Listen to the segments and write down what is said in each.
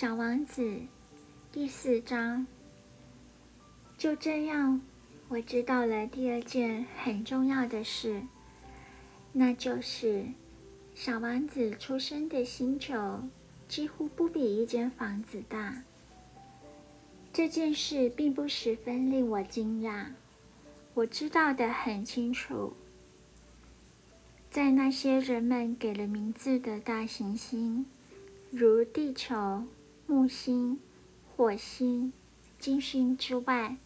小王子第四章。就这样，我知道了第二件很重要的事，那就是小王子出生的星球几乎不比一间房子大。这件事并不十分令我惊讶，我知道的很清楚。在那些人们给了名字的大行星，如地球、木星、火星、金星之外，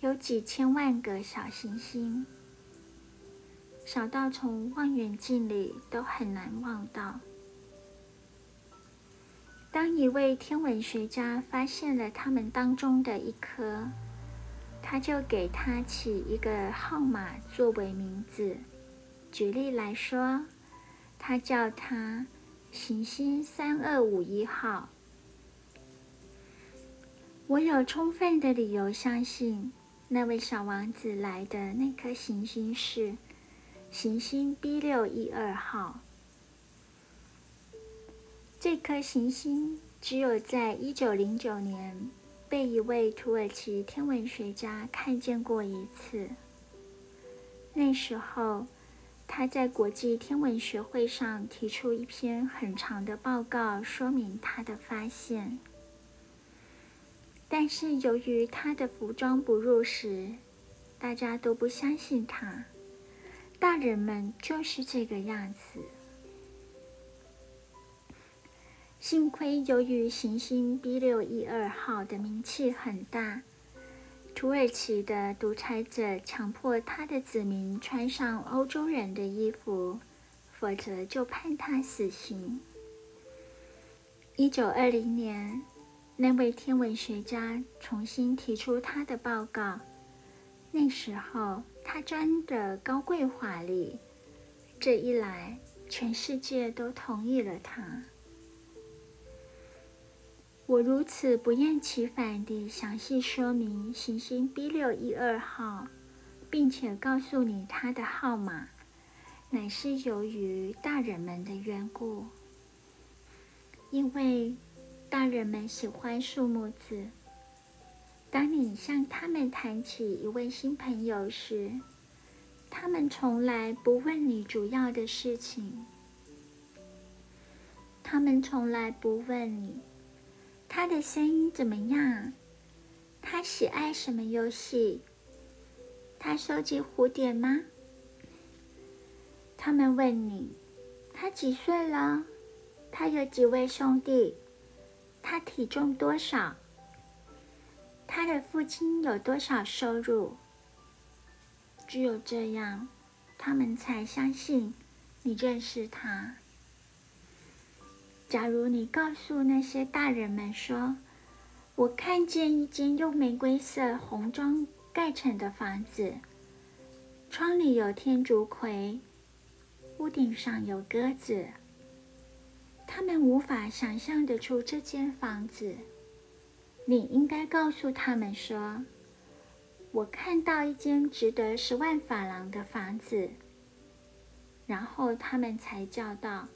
有几千万个小行星，小到从望远镜里都很难望到。当一位天文学家发现了他们当中的一颗，他就给它起一个号码作为名字。举例来说，他叫它行星三二五一号。我有充分的理由相信，那位小王子来的那颗行星是行星 B 六一二号。这颗行星只有在一九零九年被一位土耳其天文学家看见过一次。那时候。他在国际天文学会上提出一篇很长的报告，说明他的发现。但是由于他的服装不入时，大家都不相信他。大人们就是这个样子。幸亏由于行星 B 六一二号的名气很大。土耳其的独裁者强迫他的子民穿上欧洲人的衣服，否则就判他死刑。一九二零年，那位天文学家重新提出他的报告。那时候，他穿得高贵华丽，这一来，全世界都同意了他。我如此不厌其烦地详细说明行星 B 六一二号，并且告诉你它的号码，乃是由于大人们的缘故。因为大人们喜欢数目字。当你向他们谈起一位新朋友时，他们从来不问你主要的事情。他们从来不问你。他的声音怎么样？他喜爱什么游戏？他收集蝴蝶吗？他们问你，他几岁了？他有几位兄弟？他体重多少？他的父亲有多少收入？只有这样，他们才相信你认识他。假如你告诉那些大人们说：“我看见一间用玫瑰色红砖盖成的房子，窗里有天竺葵，屋顶上有鸽子。”他们无法想象得出这间房子。你应该告诉他们说：“我看到一间值得十万法郎的房子。”然后他们才叫道。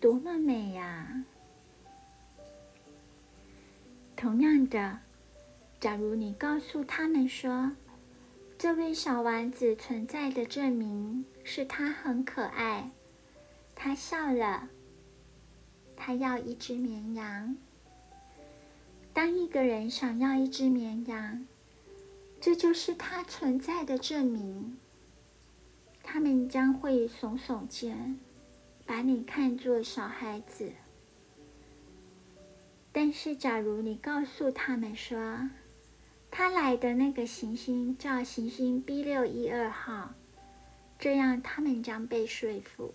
多么美呀！同样的，假如你告诉他们说，这位小丸子存在的证明是他很可爱，他笑了，他要一只绵羊。当一个人想要一只绵羊，这就是他存在的证明。他们将会耸耸肩。把你看作小孩子，但是假如你告诉他们说，他来的那个行星叫行星 B 六一二号，这样他们将被说服。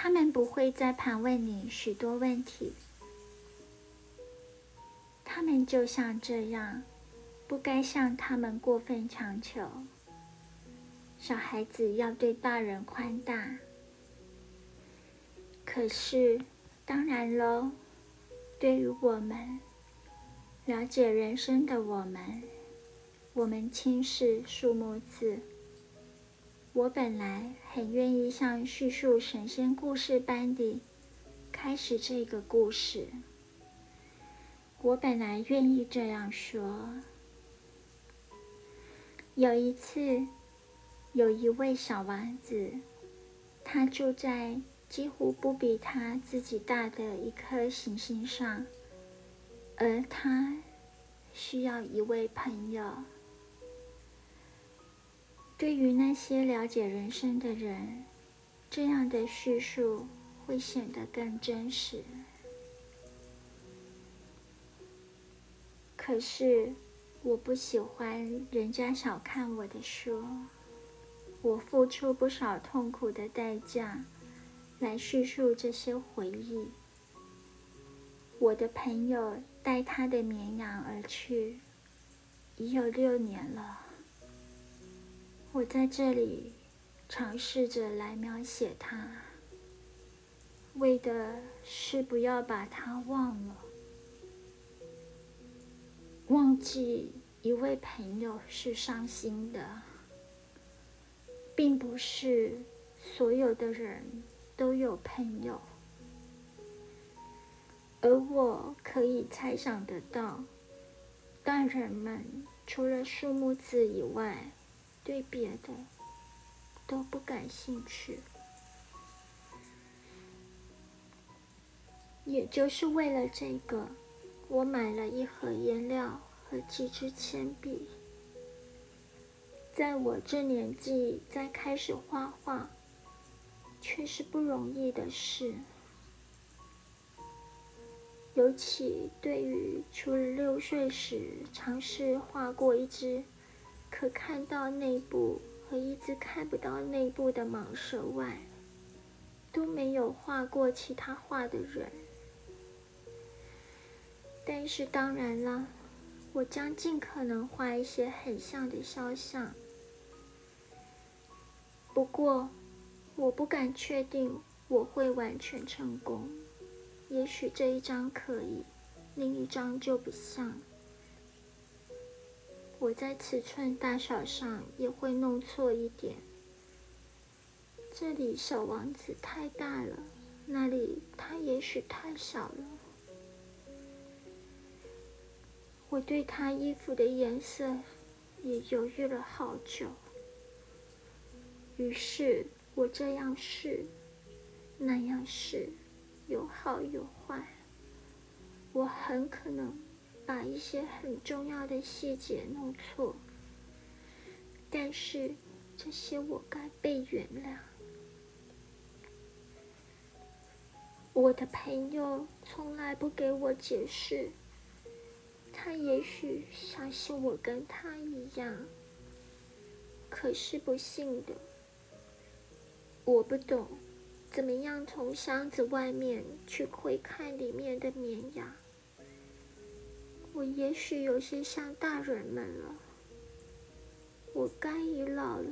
他们不会再盘问你许多问题。他们就像这样，不该向他们过分强求。小孩子要对大人宽大，可是，当然喽，对于我们了解人生的我们，我们轻视数目字。我本来很愿意像叙述神仙故事般的开始这个故事。我本来愿意这样说。有一次，有一位小王子，他住在几乎不比他自己大的一颗行星上，而他需要一位朋友。对于那些了解人生的人，这样的叙述会显得更真实。可是，我不喜欢人家小看我的书。我付出不少痛苦的代价来叙述这些回忆。我的朋友带他的绵羊而去，已有六年了。我在这里尝试着来描写他，为的是不要把他忘了。忘记一位朋友是伤心的，并不是所有的人都有朋友，而我可以猜想得到，大人们除了数目字以外，对别的都不感兴趣。也就是为了这个。我买了一盒颜料和几支铅笔。在我这年纪再开始画画，却是不容易的事。尤其对于除了六岁时尝试画过一只可看到内部和一只看不到内部的蟒蛇外，都没有画过其他画的人。但是当然了，我将尽可能画一些很像的肖像。不过，我不敢确定我会完全成功。也许这一张可以，另一张就不像。我在尺寸大小上也会弄错一点。这里小王子太大了，那里他也许太小了。我对他衣服的颜色也犹豫了好久，于是我这样试，那样试，有好有坏。我很可能把一些很重要的细节弄错，但是这些我该被原谅。我的朋友从来不给我解释。他也许相信我跟他一样，可是不幸的，我不懂怎么样从箱子外面去窥看里面的绵羊。我也许有些像大人们了，我该已老了。